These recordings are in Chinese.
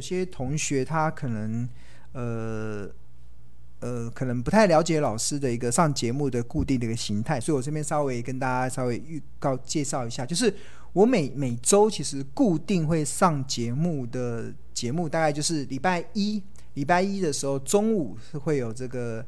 有些同学他可能呃呃可能不太了解老师的一个上节目的固定的一个形态，所以我这边稍微跟大家稍微预告介绍一下，就是我每每周其实固定会上节目的节目，大概就是礼拜一，礼拜一的时候中午是会有这个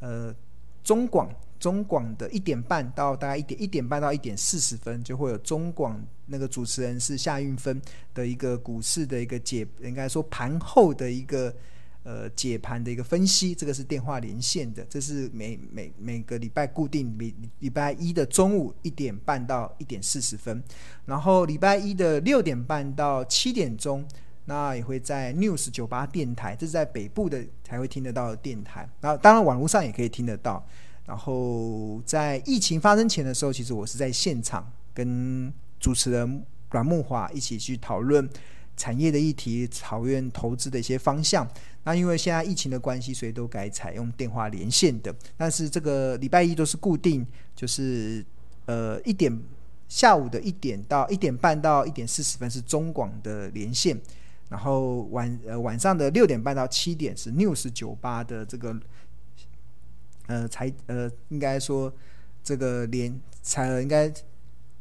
呃中广。中广的一点半到大概一点一点半到一点四十分，就会有中广那个主持人是夏运芬的一个股市的一个解，应该说盘后的一个呃解盘的一个分析，这个是电话连线的，这是每每每个礼拜固定礼礼拜一的中午一点半到一点四十分，然后礼拜一的六点半到七点钟，那也会在 News 九八电台，这是在北部的才会听得到的电台，然后当然网络上也可以听得到。然后在疫情发生前的时候，其实我是在现场跟主持人阮木华一起去讨论产业的议题，讨论投资的一些方向。那因为现在疫情的关系，所以都改采用电话连线的。但是这个礼拜一都是固定，就是呃一点下午的一点到一点半到一点四十分是中广的连线，然后晚呃晚上的六点半到七点是 News 九八的这个。呃，才呃，应该说这个连才应该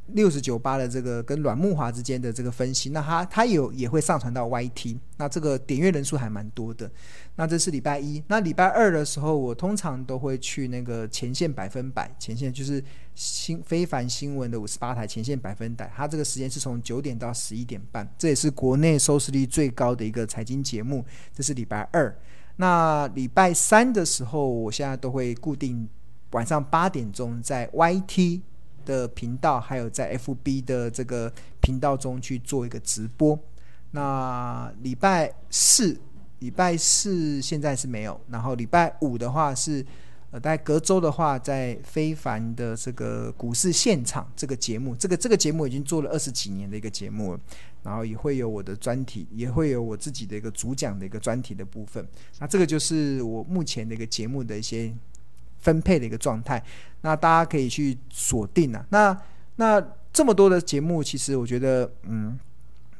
六十九八的这个跟阮木华之间的这个分析，那他他有也会上传到 YT，那这个点阅人数还蛮多的。那这是礼拜一，那礼拜二的时候，我通常都会去那个前线百分百，前线就是新非凡新闻的五十八台前线百分百，它这个时间是从九点到十一点半，这也是国内收视率最高的一个财经节目。这是礼拜二。那礼拜三的时候，我现在都会固定晚上八点钟在 YT 的频道，还有在 FB 的这个频道中去做一个直播。那礼拜四，礼拜四现在是没有，然后礼拜五的话是。大概隔周的话，在非凡的这个股市现场这个节目，这个这个节目已经做了二十几年的一个节目了，然后也会有我的专题，也会有我自己的一个主讲的一个专题的部分。那这个就是我目前的一个节目的一些分配的一个状态。那大家可以去锁定啊。那那这么多的节目，其实我觉得，嗯。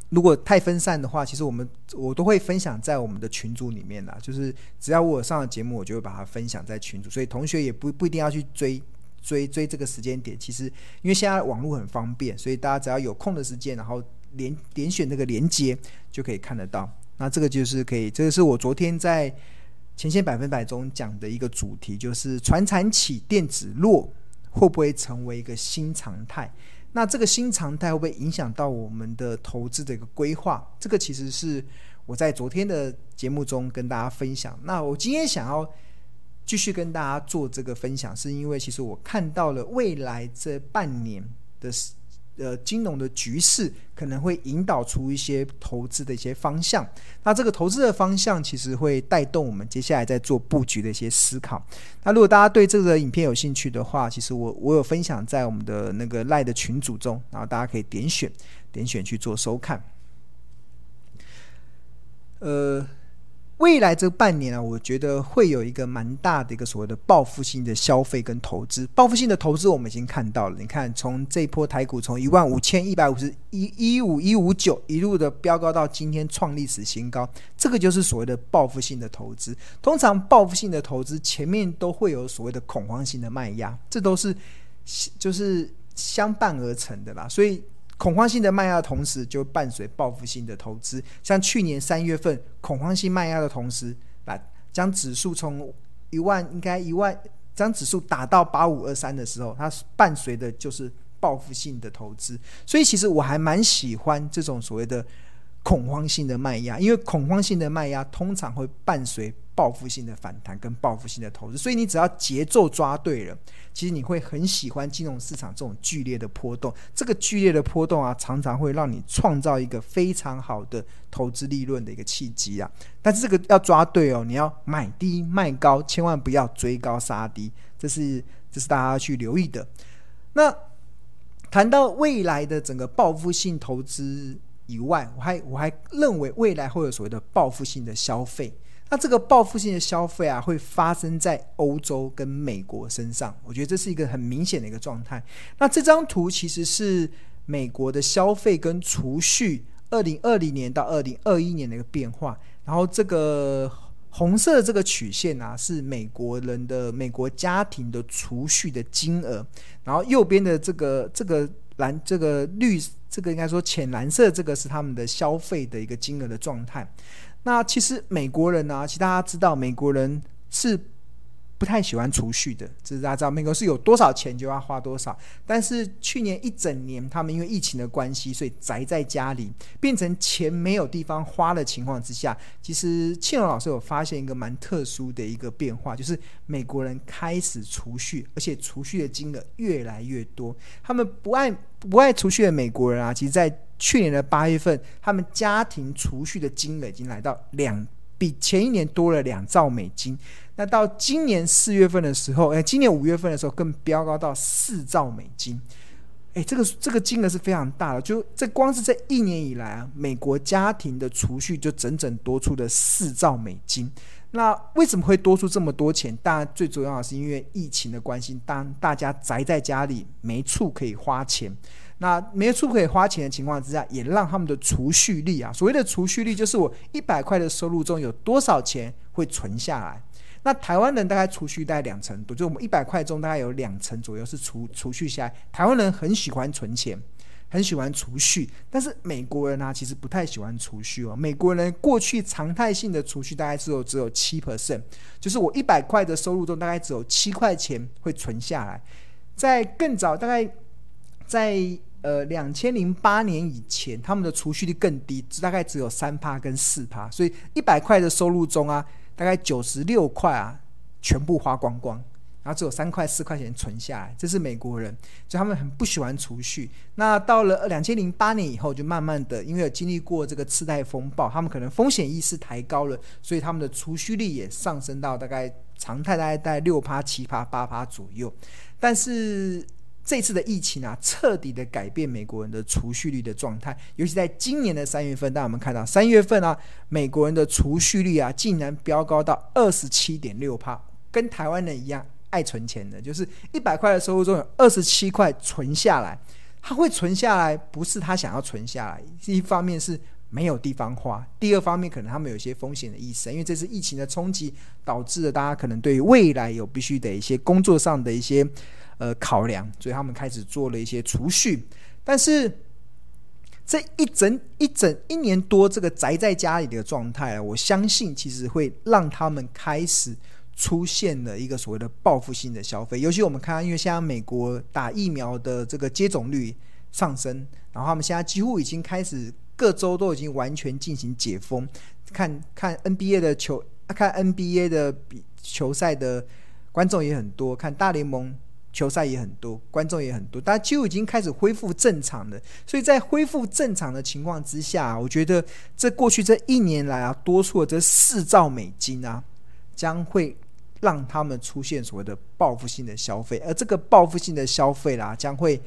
如果太分散的话，其实我们我都会分享在我们的群组里面啦。就是只要我上了节目，我就会把它分享在群组，所以同学也不不一定要去追追追这个时间点。其实因为现在网络很方便，所以大家只要有空的时间，然后连点选那个连接就可以看得到。那这个就是可以，这个是我昨天在前线百分百中讲的一个主题，就是传产起电子落会不会成为一个新常态？那这个新常态会不会影响到我们的投资的一个规划？这个其实是我在昨天的节目中跟大家分享。那我今天想要继续跟大家做这个分享，是因为其实我看到了未来这半年的。呃，金融的局势可能会引导出一些投资的一些方向。那这个投资的方向其实会带动我们接下来在做布局的一些思考。那如果大家对这个影片有兴趣的话，其实我我有分享在我们的那个赖的群组中，然后大家可以点选点选去做收看。呃。未来这半年啊，我觉得会有一个蛮大的一个所谓的报复性的消费跟投资。报复性的投资我们已经看到了，你看从这波台股从一万五千一百五十一一五一五九一路的飙高到今天创历史新高，这个就是所谓的报复性的投资。通常报复性的投资前面都会有所谓的恐慌性的卖压，这都是就是相伴而成的啦，所以。恐慌性的卖压同时，就伴随报复性的投资。像去年三月份恐慌性卖压的同时，把将指数从一万应该一万，将指数打到八五二三的时候，它伴随的就是报复性的投资。所以其实我还蛮喜欢这种所谓的恐慌性的卖压，因为恐慌性的卖压通常会伴随。报复性的反弹跟报复性的投资，所以你只要节奏抓对了，其实你会很喜欢金融市场这种剧烈的波动。这个剧烈的波动啊，常常会让你创造一个非常好的投资利润的一个契机啊。但是这个要抓对哦，你要买低卖高，千万不要追高杀低，这是这是大家要去留意的。那谈到未来的整个报复性投资以外，我还我还认为未来会有所谓的报复性的消费。那这个报复性的消费啊，会发生在欧洲跟美国身上。我觉得这是一个很明显的一个状态。那这张图其实是美国的消费跟储蓄，二零二零年到二零二一年的一个变化。然后这个红色的这个曲线啊，是美国人的美国家庭的储蓄的金额。然后右边的这个这个蓝这个绿这个应该说浅蓝色这个是他们的消费的一个金额的状态。那其实美国人呢、其实大家知道美国人是。不太喜欢储蓄的，这是大家知道，美国是有多少钱就要花多少。但是去年一整年，他们因为疫情的关系，所以宅在家里，变成钱没有地方花的情况之下，其实庆荣老师有发现一个蛮特殊的一个变化，就是美国人开始储蓄，而且储蓄的金额越来越多。他们不爱不爱储蓄的美国人啊，其实，在去年的八月份，他们家庭储蓄的金额已经来到两。比前一年多了两兆美金，那到今年四月份的时候，哎，今年五月份的时候更飙高到四兆美金，哎，这个这个金额是非常大的，就这光是这一年以来啊，美国家庭的储蓄就整整多出了四兆美金。那为什么会多出这么多钱？当然最主要的是因为疫情的关系，当大家宅在家里没处可以花钱。那没处可以花钱的情况之下，也让他们的储蓄率啊，所谓的储蓄率就是我一百块的收入中有多少钱会存下来。那台湾人大概储蓄大概两成多，就我们一百块中大概有两成左右是储储蓄下来。台湾人很喜欢存钱，很喜欢储蓄，但是美国人呢、啊，其实不太喜欢储蓄哦。美国人过去常态性的储蓄大概只有只有七 percent，就是我一百块的收入中大概只有七块钱会存下来。在更早大概。在呃两千零八年以前，他们的储蓄率更低，大概只有三趴跟四趴，所以一百块的收入中啊，大概九十六块啊全部花光光，然后只有三块四块钱存下来。这是美国人，所以他们很不喜欢储蓄。那到了两千零八年以后，就慢慢的，因为有经历过这个次贷风暴，他们可能风险意识抬高了，所以他们的储蓄率也上升到大概常态大概大概六趴七趴八趴左右，但是。这次的疫情啊，彻底的改变美国人的储蓄率的状态。尤其在今年的三月份，大家有没有看到三月份啊，美国人的储蓄率啊，竟然飙高到二十七点六趴，跟台湾人一样爱存钱的，就是一百块的收入中有二十七块存下来。他会存下来，不是他想要存下来，一方面是没有地方花，第二方面可能他们有些风险的意识，因为这次疫情的冲击，导致了大家可能对未来有必须的一些工作上的一些。呃，考量，所以他们开始做了一些储蓄，但是这一整一整一年多，这个宅在家里的状态，我相信其实会让他们开始出现了一个所谓的报复性的消费。尤其我们看，因为现在美国打疫苗的这个接种率上升，然后他们现在几乎已经开始各州都已经完全进行解封，看看 NBA 的球，看 NBA 的比球赛的观众也很多，看大联盟。球赛也很多，观众也很多，大家就已经开始恢复正常了。所以在恢复正常的情况之下，我觉得这过去这一年来啊，多出的这四兆美金啊，将会让他们出现所谓的报复性的消费，而这个报复性的消费啦，将会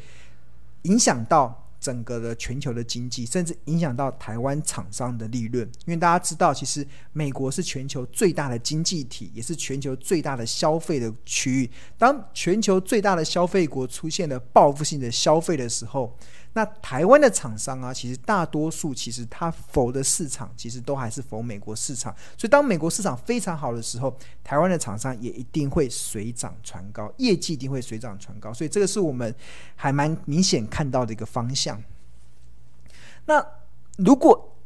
影响到。整个的全球的经济，甚至影响到台湾厂商的利润，因为大家知道，其实美国是全球最大的经济体，也是全球最大的消费的区域。当全球最大的消费国出现了报复性的消费的时候，那台湾的厂商啊，其实大多数其实它否的市场，其实都还是否美国市场。所以当美国市场非常好的时候，台湾的厂商也一定会水涨船高，业绩一定会水涨船高。所以这个是我们还蛮明显看到的一个方向。那如果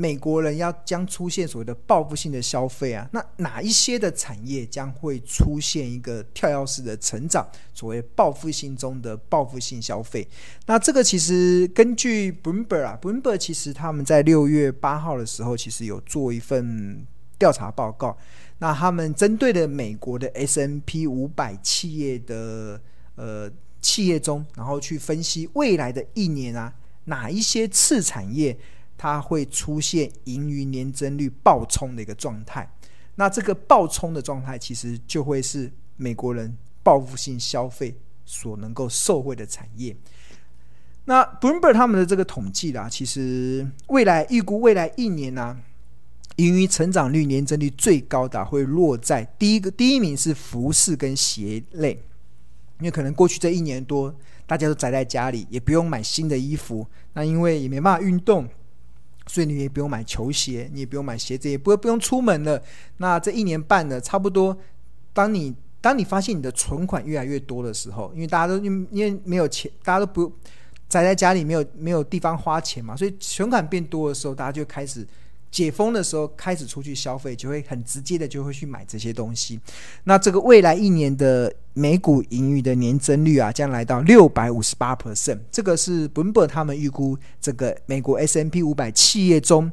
美国人要将出现所谓的报复性的消费啊，那哪一些的产业将会出现一个跳跃式的成长？所谓报复性中的报复性消费，那这个其实根据 Bloomberg 啊，Bloomberg 其实他们在六月八号的时候，其实有做一份调查报告。那他们针对的美国的 S N P 五百企业的呃企业中，然后去分析未来的一年啊，哪一些次产业。它会出现盈余年增率暴冲的一个状态，那这个暴冲的状态其实就会是美国人报复性消费所能够受惠的产业。那 Bloomberg 他们的这个统计啦，其实未来预估未来一年呢、啊，盈余成长率年增率最高的会落在第一个第一名是服饰跟鞋类，因为可能过去这一年多大家都宅在家里，也不用买新的衣服，那因为也没办法运动。所以你也不用买球鞋，你也不用买鞋子，也不不用出门了。那这一年半呢，差不多，当你当你发现你的存款越来越多的时候，因为大家都因为没有钱，大家都不宅在家里，没有没有地方花钱嘛，所以存款变多的时候，大家就开始。解封的时候开始出去消费，就会很直接的就会去买这些东西。那这个未来一年的美股盈余的年增率啊，将来到六百五十八 percent。这个是 Bloomberg 他们预估这个美国 S M P 五百企业中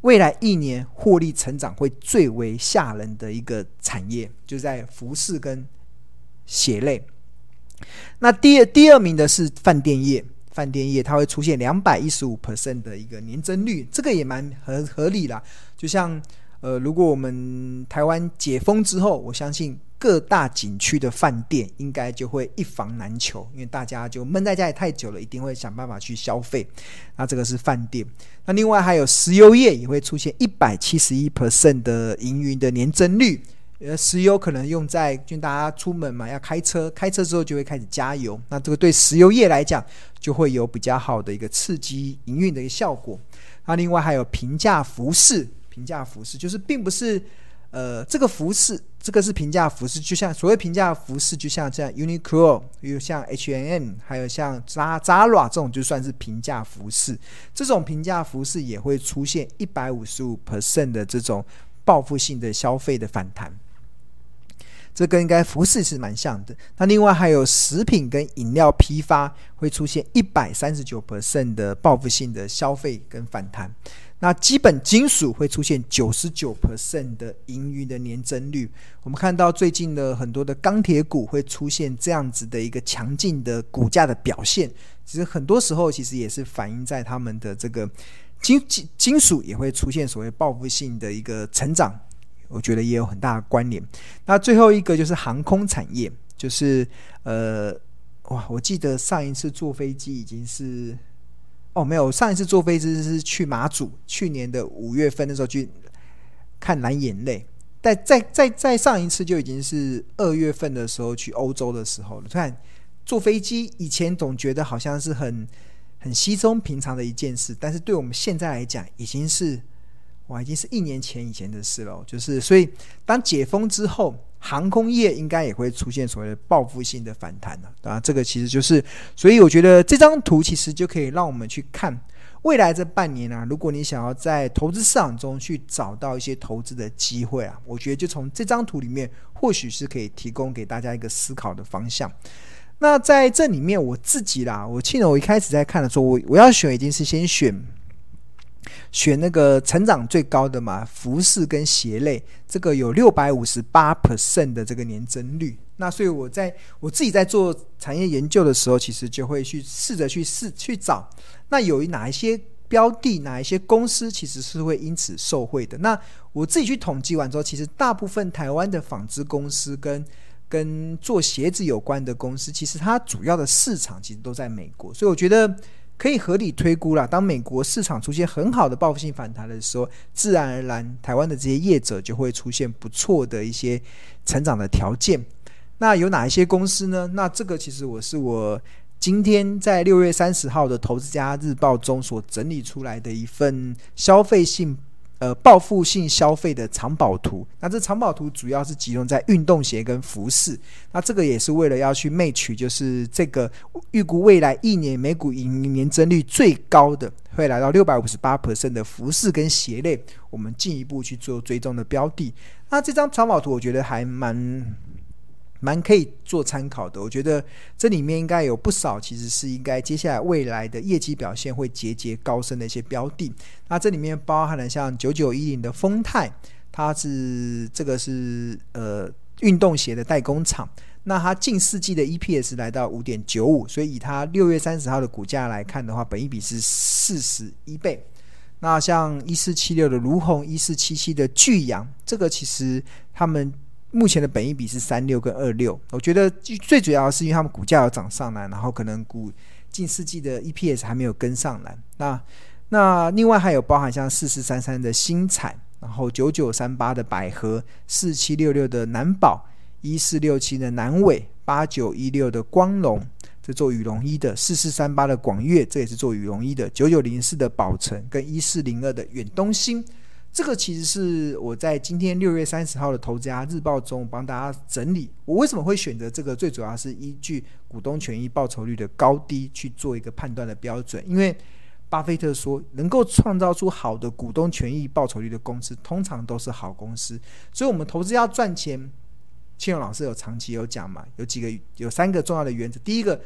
未来一年获利成长会最为吓人的一个产业，就在服饰跟鞋类。那第二第二名的是饭店业。饭店业它会出现两百一十五 percent 的一个年增率，这个也蛮合合理啦。就像呃，如果我们台湾解封之后，我相信各大景区的饭店应该就会一房难求，因为大家就闷在家里太久了，一定会想办法去消费。那这个是饭店。那另外还有石油业也会出现一百七十一 percent 的营运的年增率。呃，石油可能用在就大家出门嘛，要开车，开车之后就会开始加油。那这个对石油业来讲，就会有比较好的一个刺激营运的一个效果。那另外还有平价服饰，平价服饰就是并不是呃这个服饰，这个是平价服饰，就像所谓平价服饰，就像这样 Uniqlo，有像 H&M，还有像 Zara 这种就算是平价服饰。这种平价服饰也会出现一百五十五 percent 的这种报复性的消费的反弹。这跟应该服饰是蛮像的。那另外还有食品跟饮料批发会出现一百三十九 percent 的报复性的消费跟反弹。那基本金属会出现九十九 percent 的盈余的年增率。我们看到最近的很多的钢铁股会出现这样子的一个强劲的股价的表现。其实很多时候其实也是反映在他们的这个金金金属也会出现所谓报复性的一个成长。我觉得也有很大的关联。那最后一个就是航空产业，就是呃，哇，我记得上一次坐飞机已经是，哦，没有，上一次坐飞机是去马祖，去年的五月份的时候去看蓝眼泪。但在在在上一次就已经是二月份的时候去欧洲的时候了。突然坐飞机以前总觉得好像是很很稀松平常的一件事，但是对我们现在来讲已经是。哇，已经是一年前以前的事了。就是，所以当解封之后，航空业应该也会出现所谓的报复性的反弹了。啊，这个其实就是，所以我觉得这张图其实就可以让我们去看未来这半年啊。如果你想要在投资市场中去找到一些投资的机会啊，我觉得就从这张图里面，或许是可以提供给大家一个思考的方向。那在这里面，我自己啦，我记得我一开始在看的时候，我我要选一定是先选。选那个成长最高的嘛，服饰跟鞋类，这个有六百五十八 percent 的这个年增率。那所以我在我自己在做产业研究的时候，其实就会去试着去试去找，那有哪一些标的，哪一些公司其实是会因此受惠的。那我自己去统计完之后，其实大部分台湾的纺织公司跟跟做鞋子有关的公司，其实它主要的市场其实都在美国，所以我觉得。可以合理推估啦，当美国市场出现很好的报复性反弹的时候，自然而然台湾的这些业者就会出现不错的一些成长的条件。那有哪一些公司呢？那这个其实我是我今天在六月三十号的《投资家日报》中所整理出来的一份消费性。呃，报复性消费的藏宝图，那这藏宝图主要是集中在运动鞋跟服饰，那这个也是为了要去 match，就是这个预估未来一年每股盈年增率最高的，会来到六百五十八 percent 的服饰跟鞋类，我们进一步去做追踪的标的。那这张藏宝图我觉得还蛮。蛮可以做参考的，我觉得这里面应该有不少，其实是应该接下来未来的业绩表现会节节高升的一些标的。那这里面包含了像九九一零的丰泰，它是这个是呃运动鞋的代工厂，那它近四季的 EPS 来到五点九五，所以以它六月三十号的股价来看的话，本一比是四十一倍。那像一四七六的儒鸿，一四七七的巨阳，这个其实他们。目前的本益比是三六跟二六，我觉得最主要是因为他们股价有涨上来，然后可能股近四季的 EPS 还没有跟上来。那那另外还有包含像四四三三的新采，然后九九三八的百合，四七六六的南宝，一四六七的南纬，八九一六的光隆，这做羽绒衣的；四四三八的广粤，这也是做羽绒衣的；九九零四的宝成跟一四零二的远东新。这个其实是我在今天六月三十号的《投资家日报》中帮大家整理。我为什么会选择这个？最主要是依据股东权益报酬率的高低去做一个判断的标准。因为巴菲特说，能够创造出好的股东权益报酬率的公司，通常都是好公司。所以，我们投资要赚钱，庆荣老师有长期有讲嘛，有几个有三个重要的原则。第一个，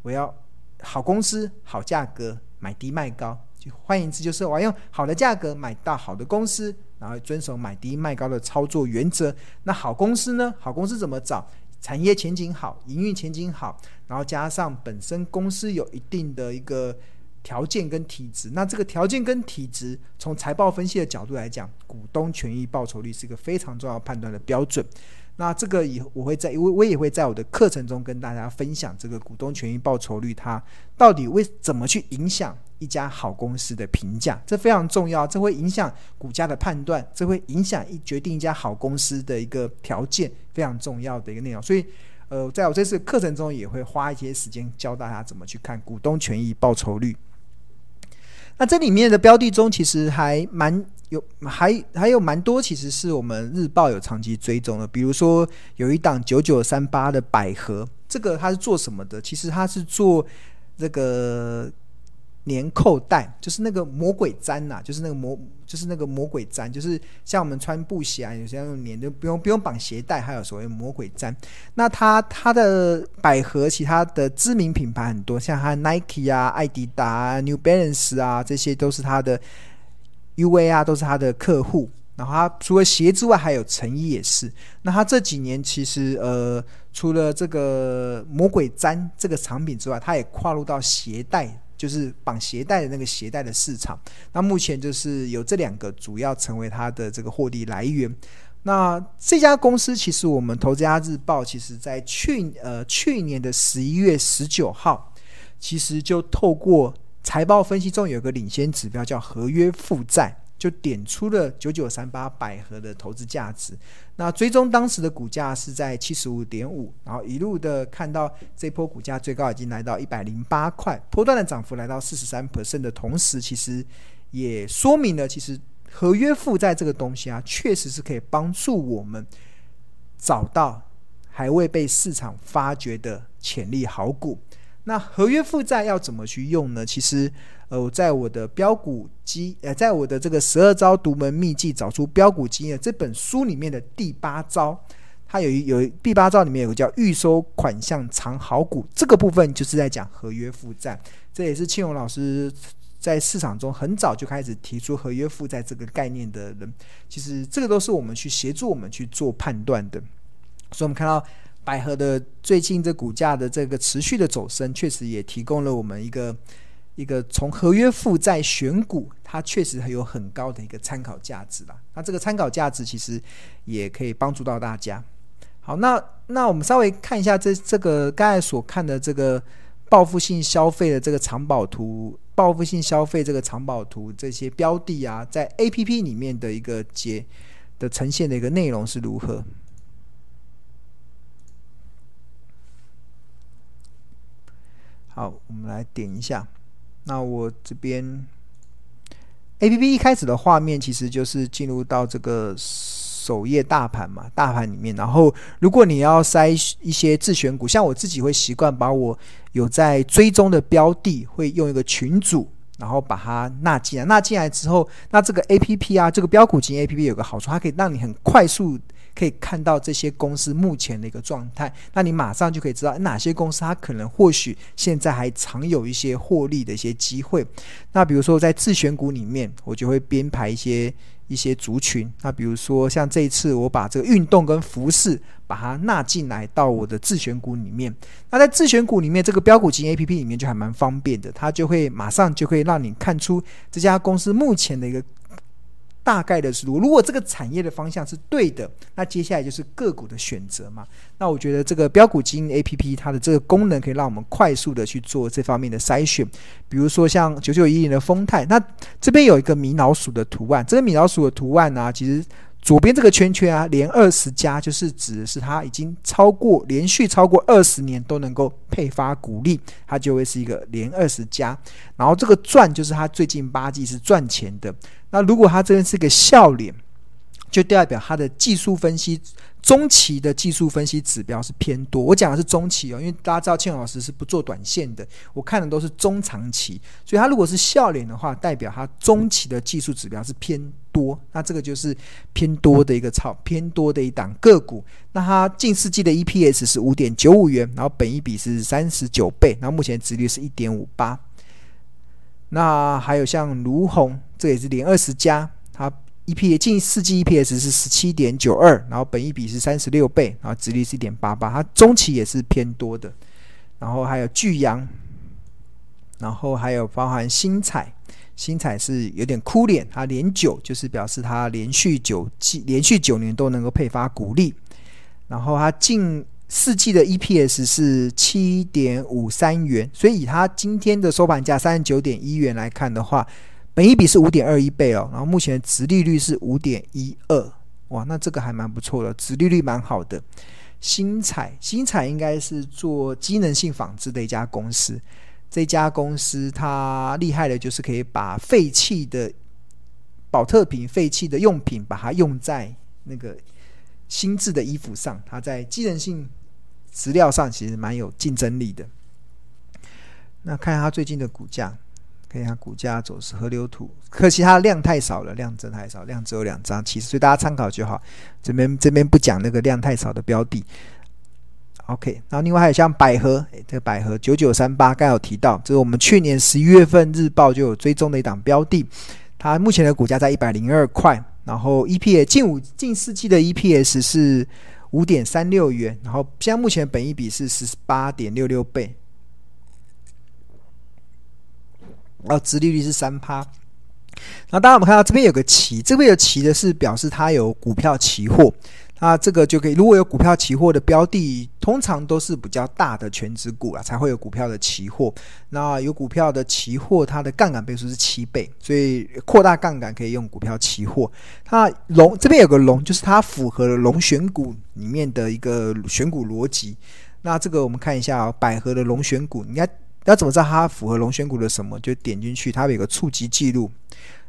我要好公司、好价格，买低卖高。换言之，就是我要用好的价格买到好的公司，然后遵守买低卖高的操作原则。那好公司呢？好公司怎么找？产业前景好，营运前景好，然后加上本身公司有一定的一个条件跟体质。那这个条件跟体质，从财报分析的角度来讲，股东权益报酬率是一个非常重要判断的标准。那这个以我会在，我我也会在我的课程中跟大家分享这个股东权益报酬率，它到底为怎么去影响一家好公司的评价，这非常重要，这会影响股价的判断，这会影响一决定一家好公司的一个条件，非常重要的一个内容。所以，呃，在我这次课程中也会花一些时间教大家怎么去看股东权益报酬率。那这里面的标的中，其实还蛮。有还还有蛮多，其实是我们日报有长期追踪的，比如说有一档九九三八的百合，这个它是做什么的？其实它是做这个粘扣带，就是那个魔鬼粘呐、就是那个魔，就是那个魔鬼粘，就是像我们穿布鞋啊，有些用粘，就不用不用绑鞋带，还有所谓魔鬼粘。那它它的百合，其他的知名品牌很多，像它 Nike 啊、爱迪达、New Balance 啊，这些都是它的。UA 啊，都是他的客户。然后他除了鞋之外，还有成衣也是。那他这几年其实呃，除了这个魔鬼毡这个产品之外，他也跨入到鞋带，就是绑鞋带的那个鞋带的市场。那目前就是有这两个主要成为他的这个获利来源。那这家公司其实我们投资家日报，其实在去呃去年的十一月十九号，其实就透过。财报分析中有个领先指标叫合约负债，就点出了九九三八百合的投资价值。那追踪当时的股价是在七十五点五，然后一路的看到这波股价最高已经来到一百零八块，波段的涨幅来到四十三 percent 的同时，其实也说明了，其实合约负债这个东西啊，确实是可以帮助我们找到还未被市场发掘的潜力好股。那合约负债要怎么去用呢？其实，呃，在我的标股机，呃，在我的这个十二招独门秘籍找出标股基因这本书里面的第八招，它有一有第八招里面有个叫预收款项藏好股，这个部分就是在讲合约负债。这也是庆荣老师在市场中很早就开始提出合约负债这个概念的人。其实这个都是我们去协助我们去做判断的。所以，我们看到。百合的最近这股价的这个持续的走升，确实也提供了我们一个一个从合约负债选股，它确实还有很高的一个参考价值啦。那这个参考价值其实也可以帮助到大家。好，那那我们稍微看一下这这个刚才所看的这个报复性消费的这个藏宝图，报复性消费这个藏宝图这些标的啊，在 APP 里面的一个结的呈现的一个内容是如何？好，我们来点一下。那我这边 APP 一开始的画面其实就是进入到这个首页大盘嘛，大盘里面。然后，如果你要筛一些自选股，像我自己会习惯把我有在追踪的标的，会用一个群组，然后把它纳进来。纳进来之后，那这个 APP 啊，这个标股型 APP 有个好处，它可以让你很快速。可以看到这些公司目前的一个状态，那你马上就可以知道哪些公司它可能或许现在还藏有一些获利的一些机会。那比如说在自选股里面，我就会编排一些一些族群。那比如说像这一次我把这个运动跟服饰把它纳进来到我的自选股里面。那在自选股里面，这个标股金 APP 里面就还蛮方便的，它就会马上就会让你看出这家公司目前的一个。大概的思路，如果这个产业的方向是对的，那接下来就是个股的选择嘛。那我觉得这个标股基因 APP 它的这个功能可以让我们快速的去做这方面的筛选。比如说像九九一零的丰泰，那这边有一个米老鼠的图案，这个米老鼠的图案呢、其实左边这个圈圈啊，连二十家就是指的是它已经超过连续超过二十年都能够配发股利，它就会是一个连二十家。然后这个赚就是它最近八季是赚钱的。那如果它这边是个笑脸，就代表它的技术分析。中期的技术分析指标是偏多，我讲的是中期哦，因为大家知道庆老师是不做短线的，我看的都是中长期，所以它如果是笑脸的话，代表它中期的技术指标是偏，多那这个就是偏多的一个超偏多的一档个股，那它近四季的 EPS 是五点九五元，然后本一比是三十九倍，然后目前值率是一点五八，那还有像儒鸿，这也是连二十家，它。EPS 近四季 EPS 是十七点九二，然后本一比是三十六倍，然后值率是一点八八，它中期也是偏多的。然后还有巨阳，然后还有包含新彩，新彩是有点哭脸，它连九就是表示它连续九季连续九年都能够配发股利。然后它近四季的 EPS 是七点五三元，所以以它今天的收盘价三十九点一元来看的话。本一比是五点二一倍哦，然后目前的殖利率是五点一二，哇，那这个还蛮不错的，殖利率蛮好的。新彩，新彩应该是做机能性纺织的一家公司，这家公司它厉害的就是可以把废弃的宝特瓶、废弃的用品，把它用在那个新制的衣服上，它在机能性质料上其实蛮有竞争力的。那看下它最近的股价。看一下股价走势，河流图，可惜它量太少了，量真太少，量只有两张，其实所以大家参考就好。这边这边不讲那个量太少的标的。OK，然后另外还有像百合，诶，这个百合九九三八，刚有提到，这是我们去年十一月份日报就有追踪的一档标的，它目前的股价在一百零二块，然后 EPS 近五近四季的 EPS 是五点三六元，然后现在目前本益比是十八点六六倍。然后殖利率是三趴，然后当然我们看到这边有个期，这边有期的是表示它有股票期货，那这个就可以，如果有股票期货的标的，通常都是比较大的全值股啊，才会有股票的期货。那有股票的期货，它的杠杆倍数是七倍，所以扩大杠杆可以用股票期货。它龙这边有个龙，就是它符合了龙选股里面的一个选股逻辑。那这个我们看一下哦，百合的龙选股，应该。要怎么知道它符合龙选股的什么？就点进去，它有个触及记录。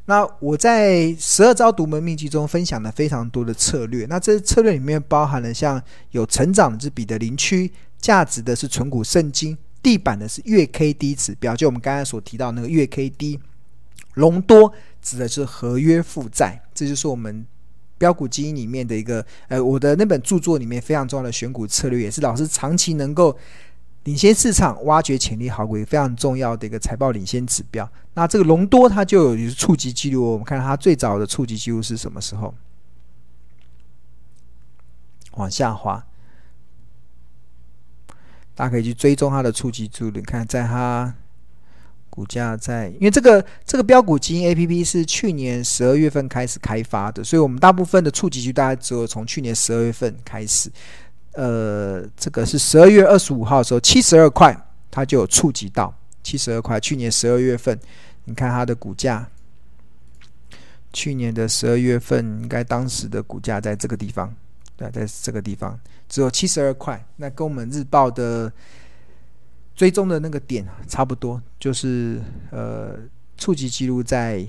那我在十二招独门秘籍中分享了非常多的策略。那这策略里面包含了像有成长的是彼得林区，价值的是存股圣经，地板的是月 K D 指标，就我们刚才所提到那个月 K D。隆多指的是合约负债，这就是我们标股基因里面的一个呃，我的那本著作里面非常重要的选股策略，也是老师长期能够。领先市场，挖掘潜力好股，非常重要的一个财报领先指标。那这个隆多它就有触及记录，我们看它最早的触及记录是什么时候？往下滑，大家可以去追踪它的触及记录。你看，在它股价在，因为这个这个标股基因 APP 是去年十二月份开始开发的，所以我们大部分的触及记录大概只有从去年十二月份开始。呃，这个是十二月二十五号的时候，七十二块，它就有触及到七十二块。去年十二月份，你看它的股价，去年的十二月份，应该当时的股价在这个地方，对，在这个地方只有七十二块。那跟我们日报的追踪的那个点差不多，就是呃，触及记录在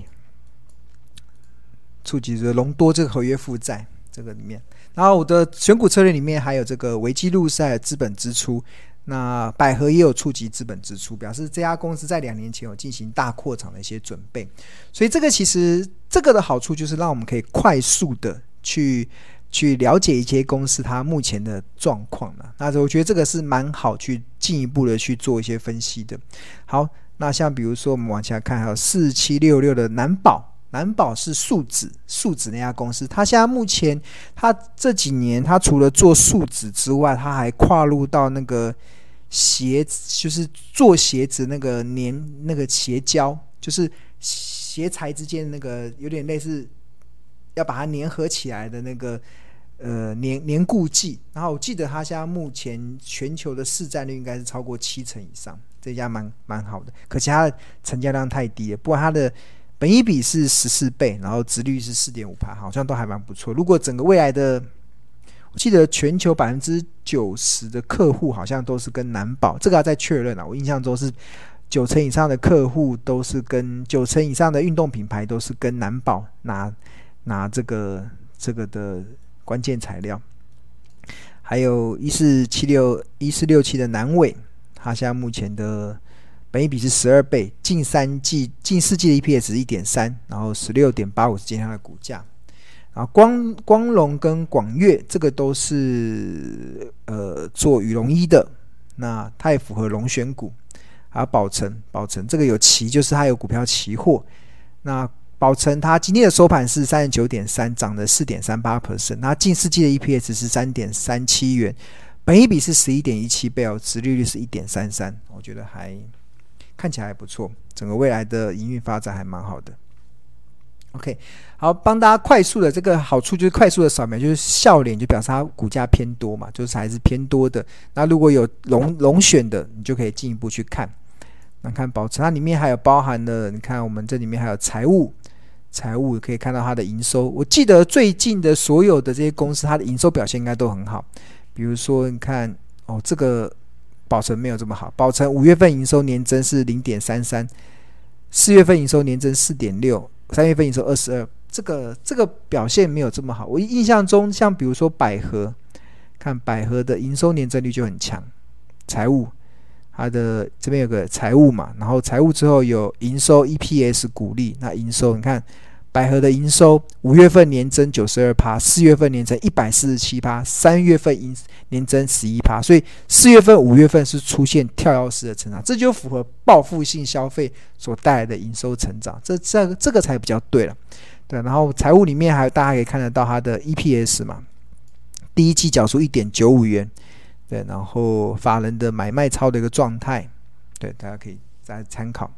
触及的隆多这个合约负债这个里面。然后我的选股策略里面还有这个维基路赛资本支出，那百合也有触及资本支出，表示这家公司在两年前有进行大扩厂的一些准备，所以这个其实这个的好处就是让我们可以快速的去去了解一些公司它目前的状况了。那我觉得这个是蛮好去进一步的去做一些分析的。好，那像比如说我们往下看，还有四七六六的南宝。南宝是树脂，树脂那家公司，它现在目前，它这几年，它除了做树脂之外，它还跨入到那个鞋，就是做鞋子那个粘那个鞋胶，就是鞋材之间那个有点类似要把它粘合起来的那个呃粘粘固剂。然后我记得它现在目前全球的市占率应该是超过七成以上，这家蛮蛮好的，可惜它的成交量太低了，不过它的。本益比是十四倍，然后殖率是四点五趴，好像都还蛮不错。如果整个未来的，我记得全球百分之九十的客户好像都是跟南宝，这个要再确认啊。我印象中是九成以上的客户都是跟九成以上的运动品牌都是跟南宝拿拿这个这个的关键材料。还有一四七六一四六七的南伟，他现在目前的本益比是十二倍，近三季近四季的 EPS 是一点三，然后十六点八五是今天的股价。啊光光荣跟广越这个都是呃做羽绒衣的，那它也符合龙选股。还有宝成，宝成这个有期，就是它有股票期货。那宝成，它今天的收盘是三十九点三，涨了四点三八 percent。那近四季的 EPS 是三点三七元，本一比是十一点一七倍哦，殖利率是一点三三，我觉得还看起来还不错，整个未来的营运发展还蛮好的。OK，好，帮大家快速的这个好处就是快速的扫描，就是笑脸就表示它股价偏多嘛，就是还是偏多的。那如果有龙龙选的，你就可以进一步去看。那看保持，它里面还有包含了，你看我们这里面还有财务。财务可以看到它的营收，我记得最近的所有的这些公司，它的营收表现应该都很好。比如说，你看哦，这个宝成没有这么好，宝成五月份营收年增是零点三三，四月份营收年增四点六，三月份营收二十二，这个这个表现没有这么好。我印象中，像比如说百合，看百合的营收年增率就很强。财务，它的这边有个财务嘛，然后财务之后有营收、EPS、股利，那营收你看。百合的营收五月份年增九十二趴，四月份年增一百四十七趴，三月份营年增十一趴，所以四月份、五月份是出现跳跃式的成长，这就符合报复性消费所带来的营收成长，这这这个才比较对了。对，然后财务里面还有大家可以看得到它的 EPS 嘛，第一季缴出一点九五元，对，然后法人的买卖超的一个状态，对，大家可以再参考。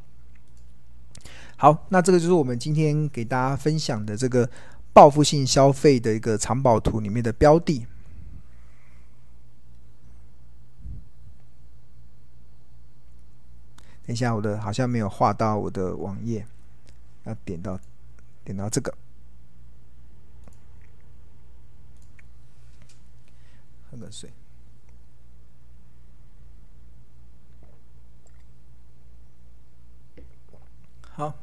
好，那这个就是我们今天给大家分享的这个报复性消费的一个藏宝图里面的标的。等一下，我的好像没有画到我的网页，要点到点到这个，喝个水。好，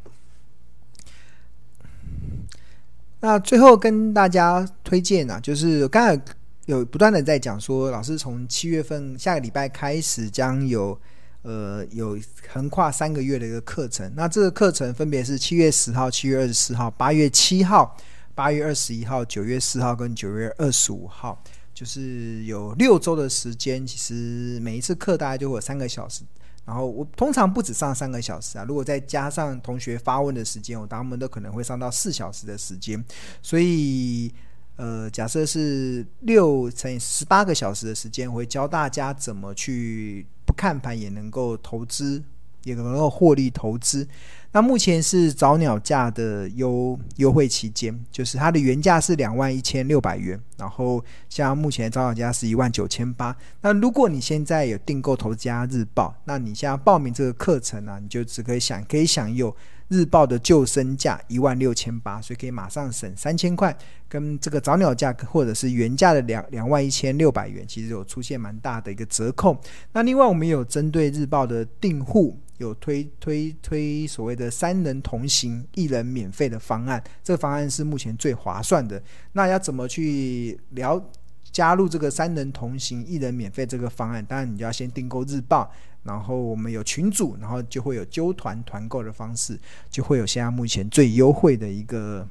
那最后跟大家推荐啊，就是刚才有不断的在讲说，老师从七月份下个礼拜开始将有呃有横跨三个月的一个课程。那这个课程分别是七月十号、七月二十四号、八月七号、八月二十一号、九月四号跟九月二十五号，就是有六周的时间。其实每一次课大概就会有三个小时。然后我通常不止上三个小时啊，如果再加上同学发问的时间，我他们都可能会上到四小时的时间。所以，呃，假设是六乘以十八个小时的时间，会教大家怎么去不看盘也能够投资，也能够获利投资。那目前是早鸟价的优优惠期间，就是它的原价是两万一千六百元，然后像目前早鸟价是一万九千八。那如果你现在有订购《投资家日报》，那你现在报名这个课程呢、你就只可以享可以享有日报的旧身价一万六千八，所以可以马上省三千块，跟这个早鸟价或者是原价的两两万一千六百元，其实有出现蛮大的一个折扣。那另外我们有针对日报的订户。有推推推所谓的三人同行一人免费的方案，这个方案是目前最划算的。那要怎么去聊加入这个三人同行一人免费这个方案？当然你就要先订购日报，然后我们有群组，然后就会有揪团团购的方式，就会有现在目前最优惠的一个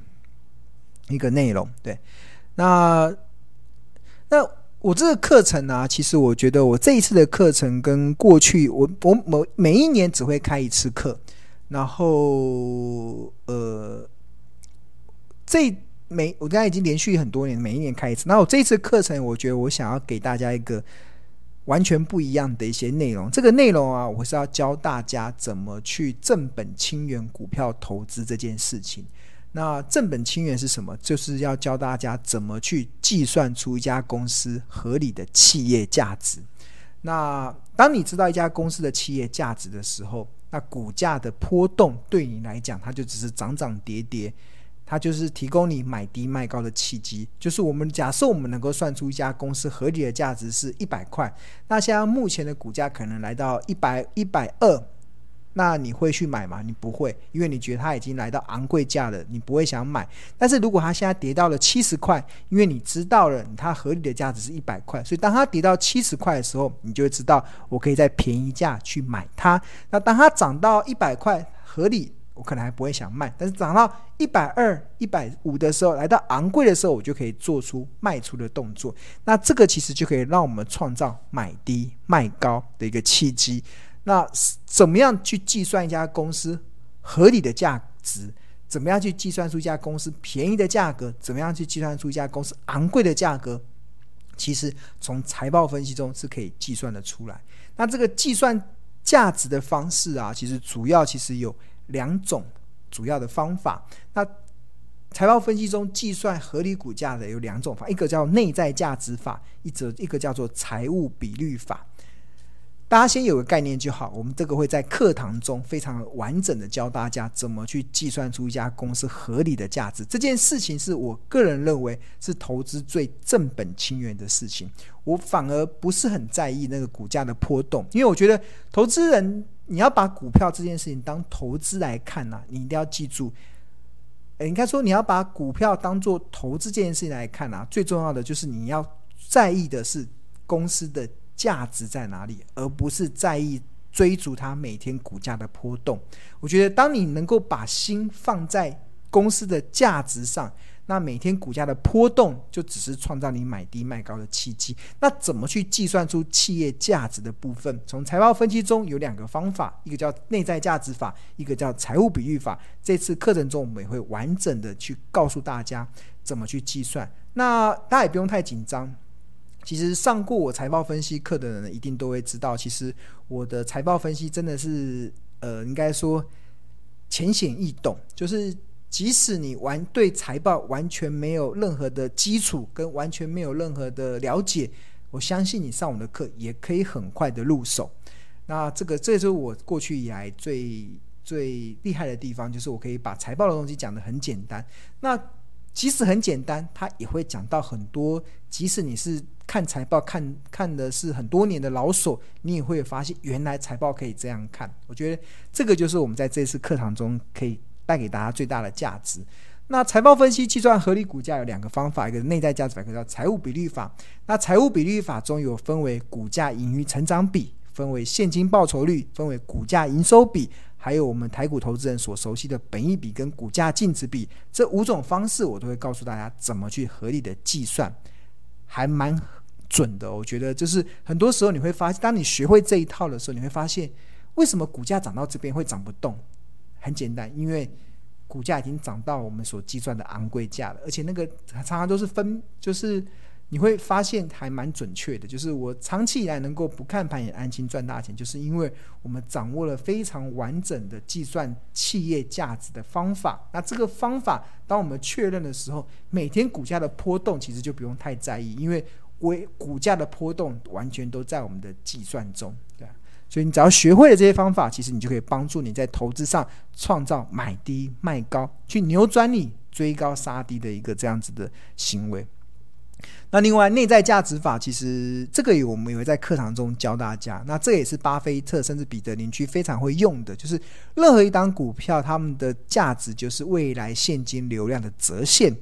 一个内容。对，那那。我这个课程呢、其实我觉得我这一次的课程跟过去我我每每一年只会开一次课，然后呃，这每我刚才已经连续很多年，每一年开一次。那我这一次课程，我觉得我想要给大家一个完全不一样的一些内容。这个内容啊，我是要教大家怎么去正本清源股票投资这件事情。那正本清源是什么？就是要教大家怎么去计算出一家公司合理的企业价值。那当你知道一家公司的企业价值的时候，那股价的波动对你来讲，它就只是涨涨跌跌，它就是提供你买低卖高的契机。就是我们假设我们能够算出一家公司合理的价值是一百块，那现在目前的股价可能来到一百一百二。那你会去买吗？你不会，因为你觉得它已经来到昂贵价了，你不会想买。但是如果它现在跌到了七十块，因为你知道了它合理的价值是一百块，所以当它跌到七十块的时候，你就会知道我可以在便宜价去买它。那当它涨到一百块合理，我可能还不会想卖。但是涨到一百二、一百五的时候，来到昂贵的时候，我就可以做出卖出的动作。那这个其实就可以让我们创造买低卖高的一个契机。那怎么样去计算一家公司合理的价值？怎么样去计算出一家公司便宜的价格？怎么样去计算出一家公司昂贵的价格？其实从财报分析中是可以计算得出来。那这个计算价值的方式啊，其实主要其实有两种主要的方法。那财报分析中计算合理股价的有两种法，一个叫内在价值法，一则一个叫做财务比率法。大家先有个概念就好，我们这个会在课堂中非常完整的教大家怎么去计算出一家公司合理的价值。这件事情是我个人认为是投资最正本清源的事情。我反而不是很在意那个股价的波动，因为我觉得投资人你要把股票这件事情当投资来看呐、你一定要记住，应该说你要把股票当做投资这件事情来看呐、最重要的就是你要在意的是公司的。价值在哪里，而不是在意追逐它每天股价的波动。我觉得，当你能够把心放在公司的价值上，那每天股价的波动就只是创造你买低卖高的契机。那怎么去计算出企业价值的部分？从财报分析中有两个方法，一个叫内在价值法，一个叫财务比率法。这次课程中我们也会完整的去告诉大家怎么去计算。那大家也不用太紧张。其实上过我财报分析课的人一定都会知道，其实我的财报分析真的是，呃，应该说浅显易懂。就是即使你完对财报完全没有任何的基础，跟完全没有任何的了解，我相信你上我的课也可以很快的入手。那这个这就是我过去以来最最厉害的地方，就是我可以把财报的东西讲得很简单。那即使很简单，他也会讲到很多。即使你是看财报看看的是很多年的老手，你也会发现原来财报可以这样看。我觉得这个就是我们在这次课堂中可以带给大家最大的价值。那财报分析计算合理股价有两个方法，一个内在价值法，一个叫财务比率法。那财务比率法中有分为股价盈余成长比，分为现金报酬率，分为股价营收比。还有我们台股投资人所熟悉的本益比跟股价净值比这五种方式，我都会告诉大家怎么去合理的计算，还蛮准的。我觉得就是很多时候你会发现，当你学会这一套的时候，你会发现为什么股价涨到这边会涨不动？很简单，因为股价已经涨到我们所计算的昂贵价了，而且那个常常都是分就是。你会发现还蛮准确的，就是我长期以来能够不看盘也安心赚大钱，就是因为我们掌握了非常完整的计算企业价值的方法。那这个方法，当我们确认的时候，每天股价的波动其实就不用太在意，因为为股价的波动完全都在我们的计算中，对。所以你只要学会了这些方法，其实你就可以帮助你在投资上创造买低卖高，去扭转你追高杀低的一个这样子的行为。那另外，内在价值法其实这个也我们也会在课堂中教大家。那这也是巴菲特甚至彼得林区非常会用的，就是任何一档股票，他们的价值就是未来现金流量的折现。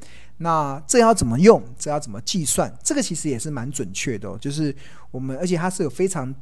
那这要怎么用？这要怎么计算？这个其实也是蛮准确的。就是我们，而且它是有非常。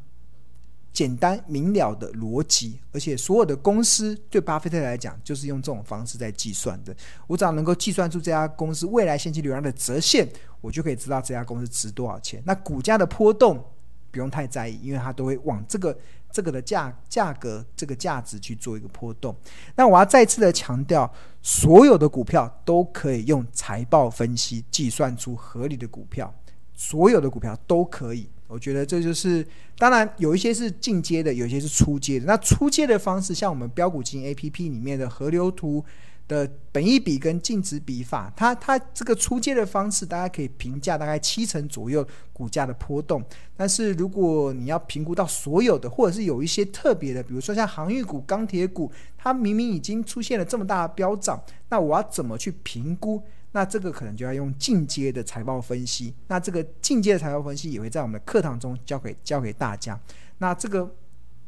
简单明了的逻辑，而且所有的公司对巴菲特来讲，就是用这种方式在计算的。我只要能够计算出这家公司未来现金流量的折现，我就可以知道这家公司值多少钱。那股价的波动不用太在意，因为它都会往这个这个的价价格这个价值去做一个波动。那我要再次的强调，所有的股票都可以用财报分析计算出合理的股票，所有的股票都可以。我觉得这就是，当然有一些是进阶的，有一些是出阶的。那出阶的方式，像我们标股金 APP 里面的河流图的本益比跟净值比法，它它这个出阶的方式，大家可以评价大概七成左右股价的波动。但是如果你要评估到所有的，或者是有一些特别的，比如说像航运股、钢铁股，它明明已经出现了这么大的飙涨，那我要怎么去评估？那这个可能就要用进阶的财报分析。那这个进阶的财报分析也会在我们的课堂中教给教给大家。那这个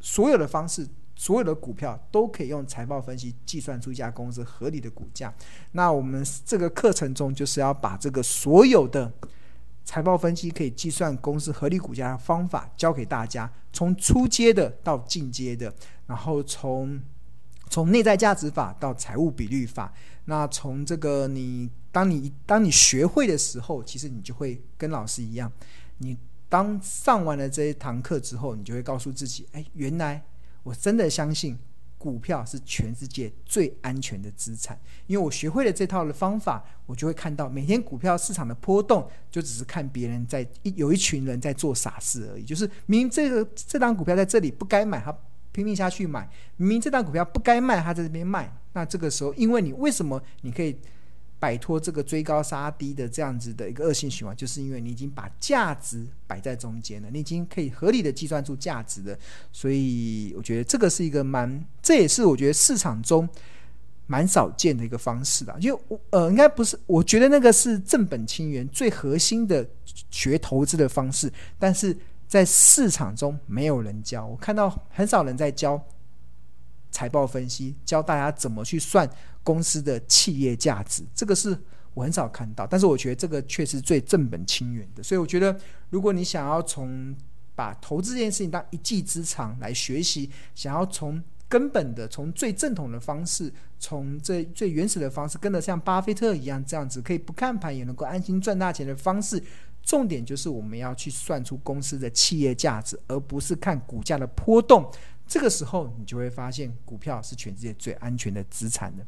所有的方式。所有的股票都可以用财报分析计算出一家公司合理的股价。那我们这个课程中就是要把这个所有的财报分析可以计算公司合理股价的方法教给大家，从初阶的到进阶的，然后从从内在价值法到财务比率法。那从这个你当你当你学会的时候，其实你就会跟老师一样，你当上完了这一堂课之后，你就会告诉自己，哎，原来。我真的相信股票是全世界最安全的资产，因为我学会了这套的方法，我就会看到每天股票市场的波动，就只是看别人在一有一群人在做傻事而已。就是明明这个这档股票在这里不该买，他拼命下去买；明明这档股票不该卖，他在这边卖。那这个时候，因为你为什么你可以？摆脱这个追高杀低的这样子的一个恶性循环，就是因为你已经把价值摆在中间了，你已经可以合理的计算出价值了。所以我觉得这个是一个蛮，这也是我觉得市场中蛮少见的一个方式的。因为我呃，应该不是，我觉得那个是正本清源最核心的学投资的方式，但是在市场中没有人教，我看到很少人在教财报分析，教大家怎么去算。公司的企业价值，这个是我很少看到，但是我觉得这个确实最正本清源的。所以我觉得，如果你想要从把投资这件事情当一技之长来学习，想要从根本的、从最正统的方式、从最最原始的方式，跟得像巴菲特一样这样子，可以不看盘也能够安心赚大钱的方式，重点就是我们要去算出公司的企业价值，而不是看股价的波动。这个时候，你就会发现股票是全世界最安全的资产的。